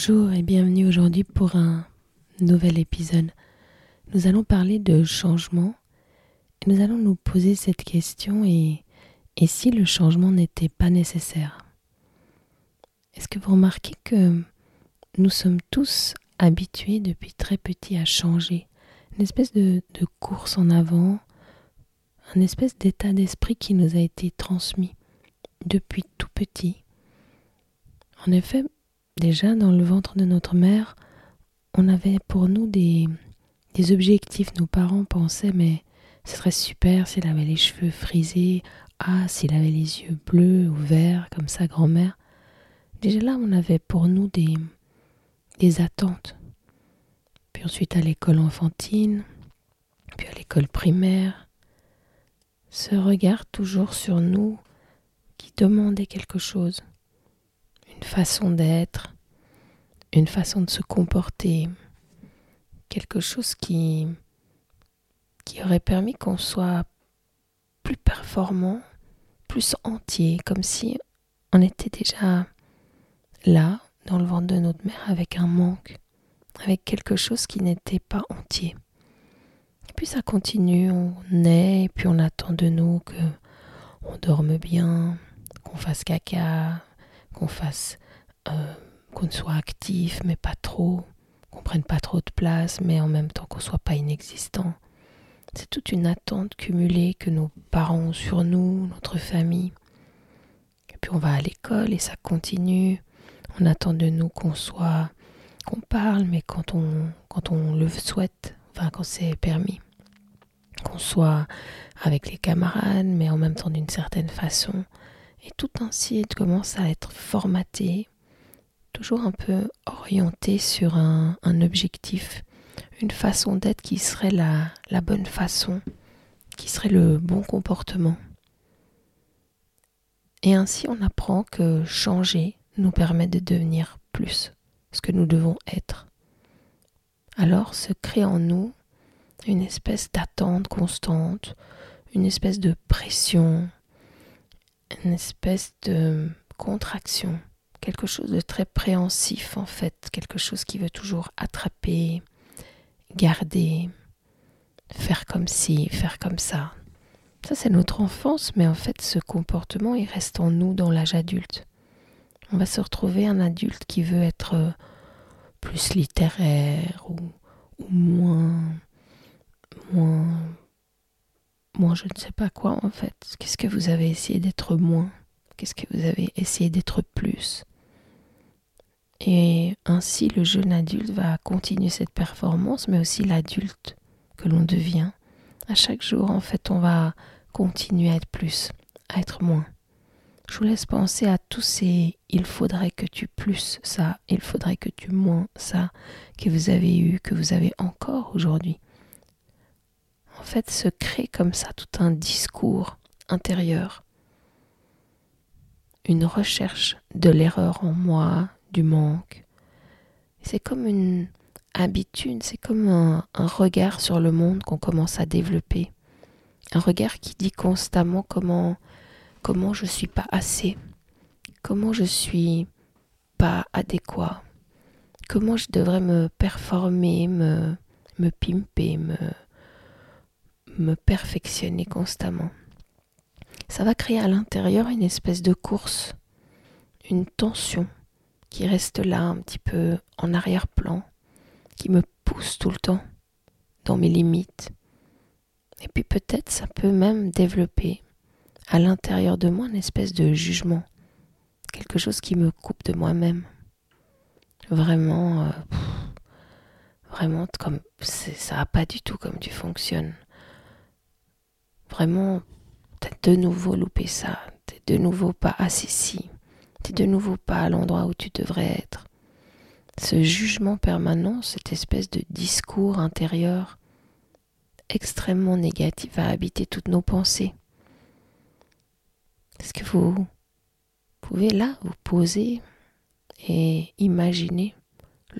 Bonjour et bienvenue aujourd'hui pour un nouvel épisode. Nous allons parler de changement et nous allons nous poser cette question et, si le changement n'était pas nécessaire Est-ce que vous remarquez que nous sommes tous habitués depuis très petit à changer? Une espèce de, de course en avant, un espèce d'état d'esprit qui nous a été transmis depuis tout petit. En effet, déjà dans le ventre de notre mère, on avait pour nous des, objectifs. Nos parents pensaient, mais ce serait super s'il avait les cheveux frisés, ah, s'il avait les yeux bleus ou verts, comme sa grand-mère. Déjà là, on avait pour nous des, des attentes. Puis ensuite à l'école enfantine, puis à l'école primaire. Ce regard toujours sur nous qui demandait quelque chose une façon d'être, une façon de se comporter, quelque chose qui, qui aurait permis qu'on soit plus performant, plus entier, comme si on était déjà là, dans le ventre de notre mère, avec un manque, avec quelque chose qui n'était pas entier. Et puis ça continue, on naît, et puis on attend de nous que on dorme bien, qu'on fasse caca, qu'on fasse, euh, qu'on soit actif, mais pas trop, qu'on prenne pas trop de place, mais en même temps qu'on soit pas inexistant. C'est toute une attente cumulée que nos parents ont sur nous, notre famille. Et puis on va à l'école et ça continue. On attend de nous qu'on soit, qu'on parle, mais quand on, quand on le souhaite, enfin quand c'est permis. Qu'on soit avec les camarades, mais en même temps d'une certaine façon. Et tout ainsi commence à être formaté, toujours un peu orienté sur un, objectif, une façon d'être qui serait la bonne façon, qui serait le bon comportement. Et ainsi on apprend que changer nous permet de devenir plus ce que nous devons être. Alors se crée en nous une espèce d'attente constante, une espèce de pression, une espèce de contraction, quelque chose de très préhensif en fait, quelque chose qui veut toujours attraper, garder, faire comme ci, faire comme ça. Ça c'est notre enfance, mais en fait ce comportement il reste en nous dans l'âge adulte. On va se retrouver un adulte qui veut être euh, plus littéraire ou, ou moins moins moi, je ne sais pas quoi en fait. Qu'est-ce que vous avez essayé d'être moins? Qu'est-ce que vous avez essayé d'être plus? Et ainsi, le jeune adulte va continuer cette performance, mais aussi l'adulte que l'on devient. À chaque jour, en fait, on va continuer à être plus, à être moins. Je vous laisse penser à tous ces il faudrait que tu plus ça, il faudrait que tu moins ça que vous avez eu, que vous avez encore aujourd'hui fait se crée comme ça tout un discours intérieur, une recherche de l'erreur en moi, du manque. C'est comme une habitude, c'est comme un, regard sur le monde qu'on commence à développer. Un regard qui dit constamment comment, comment je suis pas assez, comment je suis pas adéquat, comment je devrais me performer, me, me pimper, me, me perfectionner constamment. Ça va créer à l'intérieur une espèce de course, une tension qui reste là un petit peu en arrière-plan, qui me pousse tout le temps dans mes limites. Et puis peut-être ça peut même développer à l'intérieur de moi une espèce de jugement, quelque chose qui me coupe de moi-même. Vraiment, euh, vraiment comme ça n'a pas du tout comme tu fonctionnes. Vraiment, t'as de nouveau loupé ça. T'es de nouveau pas assis t'es de nouveau pas à l'endroit où tu devrais être. ce jugement permanent, cette espèce de discours intérieur extrêmement négatif va habiter toutes nos pensées. Est-ce que vous pouvez là vous poser et imaginer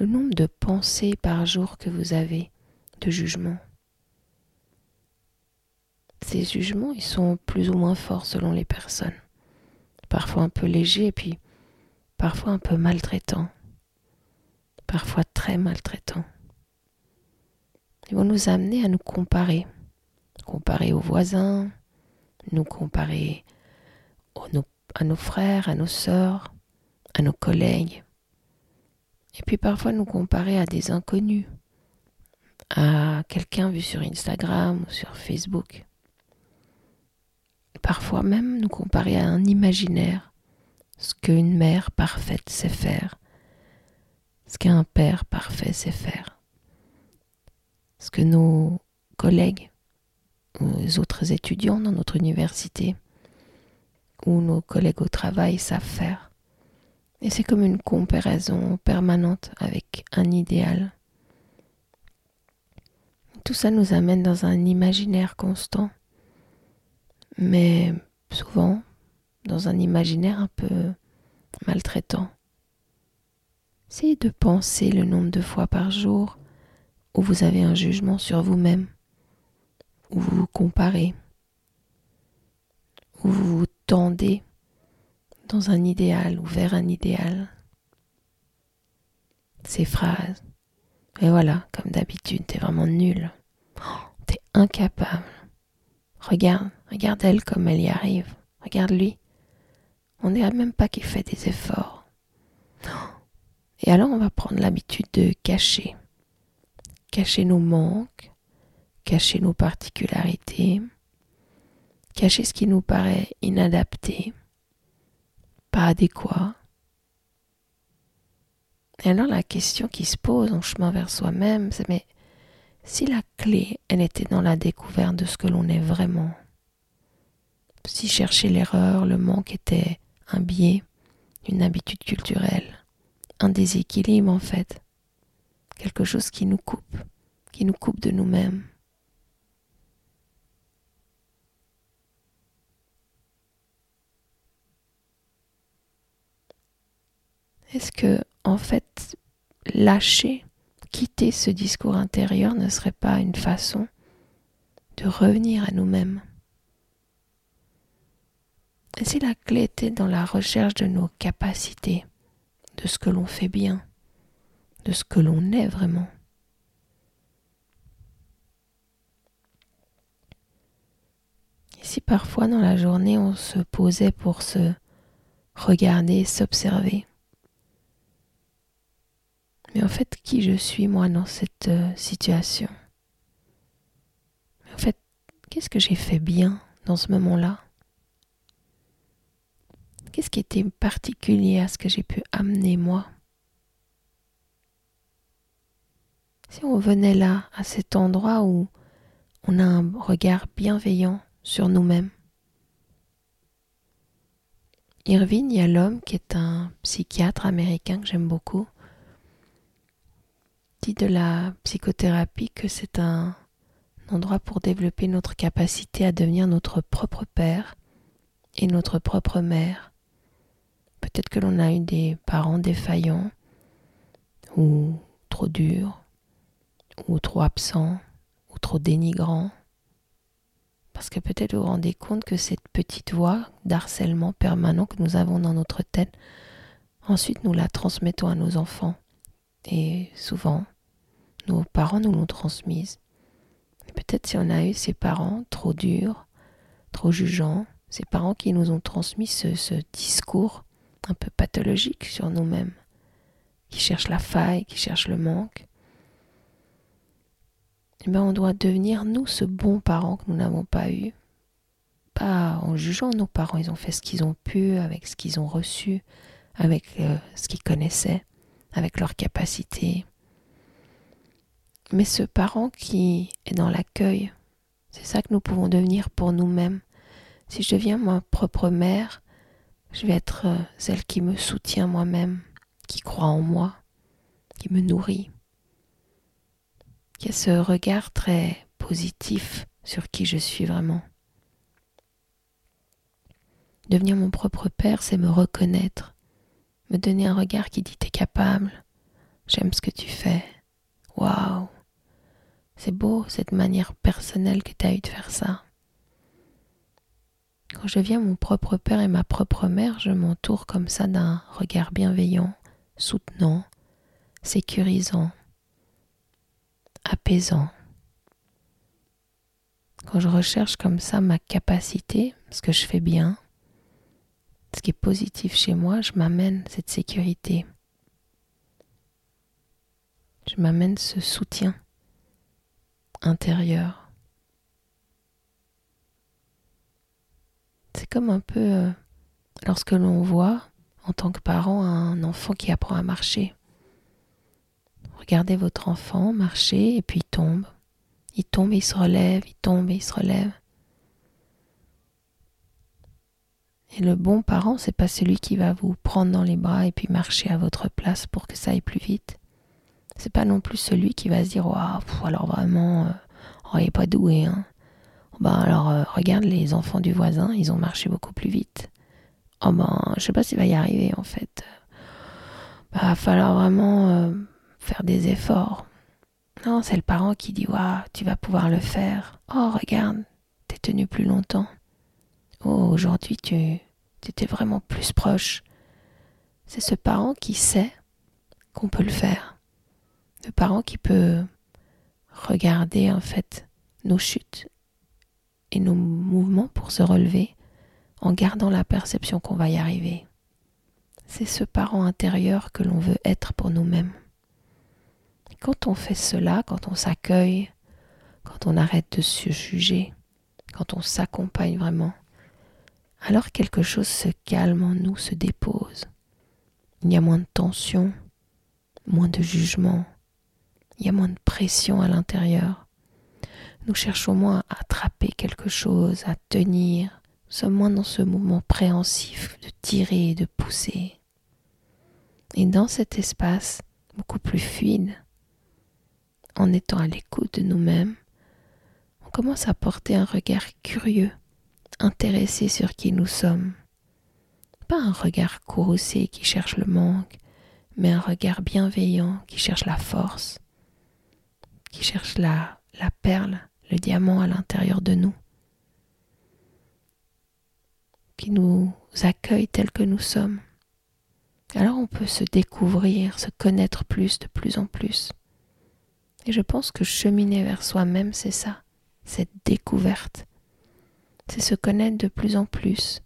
le nombre de pensées par jour que vous avez de jugement? Ces jugements, ils sont plus ou moins forts selon les personnes. Parfois un peu légers et puis parfois un peu maltraitants. Parfois très maltraitants. Ils vont nous amener à nous comparer. Comparer aux voisins, nous comparer à nos frères, à nos sœurs, à nos collègues. Et puis parfois nous comparer à des inconnus, à quelqu'un vu sur Instagram ou sur Facebook. Parfois même nous comparer à un imaginaire, ce qu'une mère parfaite sait faire, ce qu'un père parfait sait faire, ce que nos collègues les autres étudiants dans notre université ou nos collègues au travail savent faire. Et c'est comme une comparaison permanente avec un idéal. Tout ça nous amène dans un imaginaire constant, mais souvent dans un imaginaire un peu maltraitant. Essayez de penser le nombre de fois par jour où vous avez un jugement sur vous-même, où vous vous comparez, où vous vous tendez dans un idéal ou vers un idéal. Ces phrases. Et voilà, comme d'habitude, t'es vraiment nul. Oh, t'es incapable. Regarde, regarde elle comme elle y arrive. Regarde lui. On dirait même pas qu'il fait des efforts. Et alors on va prendre l'habitude de cacher. Cacher nos manques, cacher nos particularités, cacher ce qui nous paraît inadapté, pas adéquat. Et alors la question qui se pose en chemin vers soi-même, c'est mais si la clé, elle était dans la découverte de ce que l'on est vraiment, si chercher l'erreur, le manque était un biais, une habitude culturelle, un déséquilibre en fait, quelque chose qui nous coupe, qui nous coupe de nous-mêmes, Est-ce que, en fait, lâcher, quitter ce discours intérieur ne serait pas une façon de revenir à nous-mêmes? Et si la clé était dans la recherche de nos capacités, de ce que l'on fait bien, de ce que l'on est vraiment. Et si parfois dans la journée on se posait pour se regarder, s'observer, mais en fait, qui je suis moi dans cette euh, situation? En fait, qu'est-ce que j'ai fait bien dans ce moment-là? Qu'est-ce qui était particulier à ce que j'ai pu amener moi? Si on venait là, à cet endroit où on a un regard bienveillant sur nous-mêmes. Irving Yalom, qui est un psychiatre américain que j'aime beaucoup, de la psychothérapie que c'est un endroit pour développer notre capacité à devenir notre propre père et notre propre mère. Peut-être que l'on a eu des parents défaillants ou trop durs ou trop absents ou trop dénigrants. Parce que peut-être vous vous rendez compte que cette petite voix d'harcèlement permanent que nous avons dans notre tête, ensuite nous la transmettons à nos enfants. Et souvent, nos parents nous l'ont transmise. Peut-être si on a eu ces parents trop durs, trop jugeants, ces parents qui nous ont transmis ce, discours un peu pathologique sur nous-mêmes, qui cherchent la faille, qui cherchent le manque, eh bien on doit devenir nous ce bon parent que nous n'avons pas eu. Pas en jugeant nos parents, ils ont fait ce qu'ils ont pu avec ce qu'ils ont reçu, avec euh, ce qu'ils connaissaient, avec leurs capacités, mais ce parent qui est dans l'accueil. C'est ça que nous pouvons devenir pour nous-mêmes. Si je deviens ma propre mère, je vais être euh, celle qui me soutient moi-même, qui croit en moi, qui me nourrit, qui a ce regard très positif sur qui je suis vraiment. Devenir mon propre père, c'est me reconnaître, me donner un regard qui dit t'es capable, j'aime ce que tu fais, waouh, c'est beau cette manière personnelle que tu as eu de faire ça. Quand je viens mon propre père et ma propre mère, je m'entoure comme ça d'un regard bienveillant, soutenant, sécurisant, apaisant. Quand je recherche comme ça ma capacité, ce que je fais bien, ce qui est positif chez moi, je m'amène cette sécurité. Je m'amène ce soutien intérieur. C'est comme un peu euh, lorsque l'on voit en tant que parent un enfant qui apprend à marcher. Regardez votre enfant marcher et puis il tombe. Il tombe et il se relève, il tombe et il se relève. Et le bon parent, c'est pas celui qui va vous prendre dans les bras et puis marcher à votre place pour que ça aille plus vite. C'est pas non plus celui qui va se dire waouh, alors vraiment, euh, oh, il est pas doué. Hein. Ben alors euh, regarde les enfants du voisin, ils ont marché beaucoup plus vite. Oh ben je sais pas s'il va y arriver en fait. Bah, va falloir vraiment euh, faire des efforts. Non, c'est le parent qui dit waouh, tu vas pouvoir le faire. Oh regarde, t'es tenu plus longtemps. Oh aujourd'hui tu étais vraiment plus proche. C'est ce parent qui sait qu'on peut le faire le parent qui peut regarder en fait nos chutes nos mouvements pour se relever en gardant la perception qu'on va y arriver. C'est ce parent intérieur que l'on veut être pour nous-mêmes. Quand on fait cela, quand on s'accueille, quand on arrête de se juger, quand on s'accompagne vraiment, alors quelque chose se calme en nous, se dépose. Il y a moins de tension, moins de jugement, il y a moins de pression à l'intérieur. Nous cherchons moins à attraper quelque chose, à tenir. Nous sommes moins dans ce mouvement préhensif de tirer, de pousser. Et dans cet espace beaucoup plus fluide, en étant à l'écoute de nous-mêmes, on commence à porter un regard curieux, intéressé sur qui nous sommes. Pas un regard courroucé qui cherche le manque, mais un regard bienveillant qui cherche la force, qui cherche la, la perle, le diamant à l'intérieur de nous, qui nous accueille tel que nous sommes. Alors on peut se découvrir, se connaître plus de plus en plus. Et je pense que cheminer vers soi-même, c'est ça, cette découverte. C'est se connaître de plus en plus.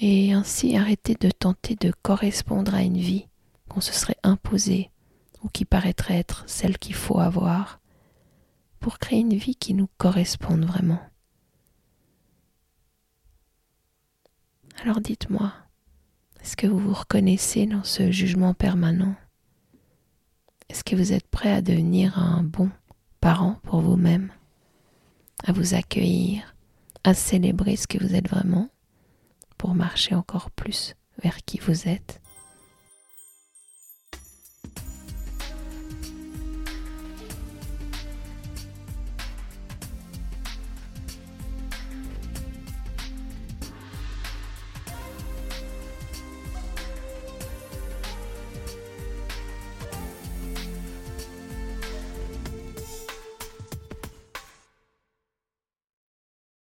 Et ainsi arrêter de tenter de correspondre à une vie qu'on se serait imposée ou qui paraîtrait être celle qu'il faut avoir pour créer une vie qui nous corresponde vraiment. Alors dites-moi, est-ce que vous vous reconnaissez dans ce jugement permanent? Est-ce que vous êtes prêt à devenir un bon parent pour vous-même? À vous accueillir, à célébrer ce que vous êtes vraiment? Pour marcher encore plus vers qui vous êtes?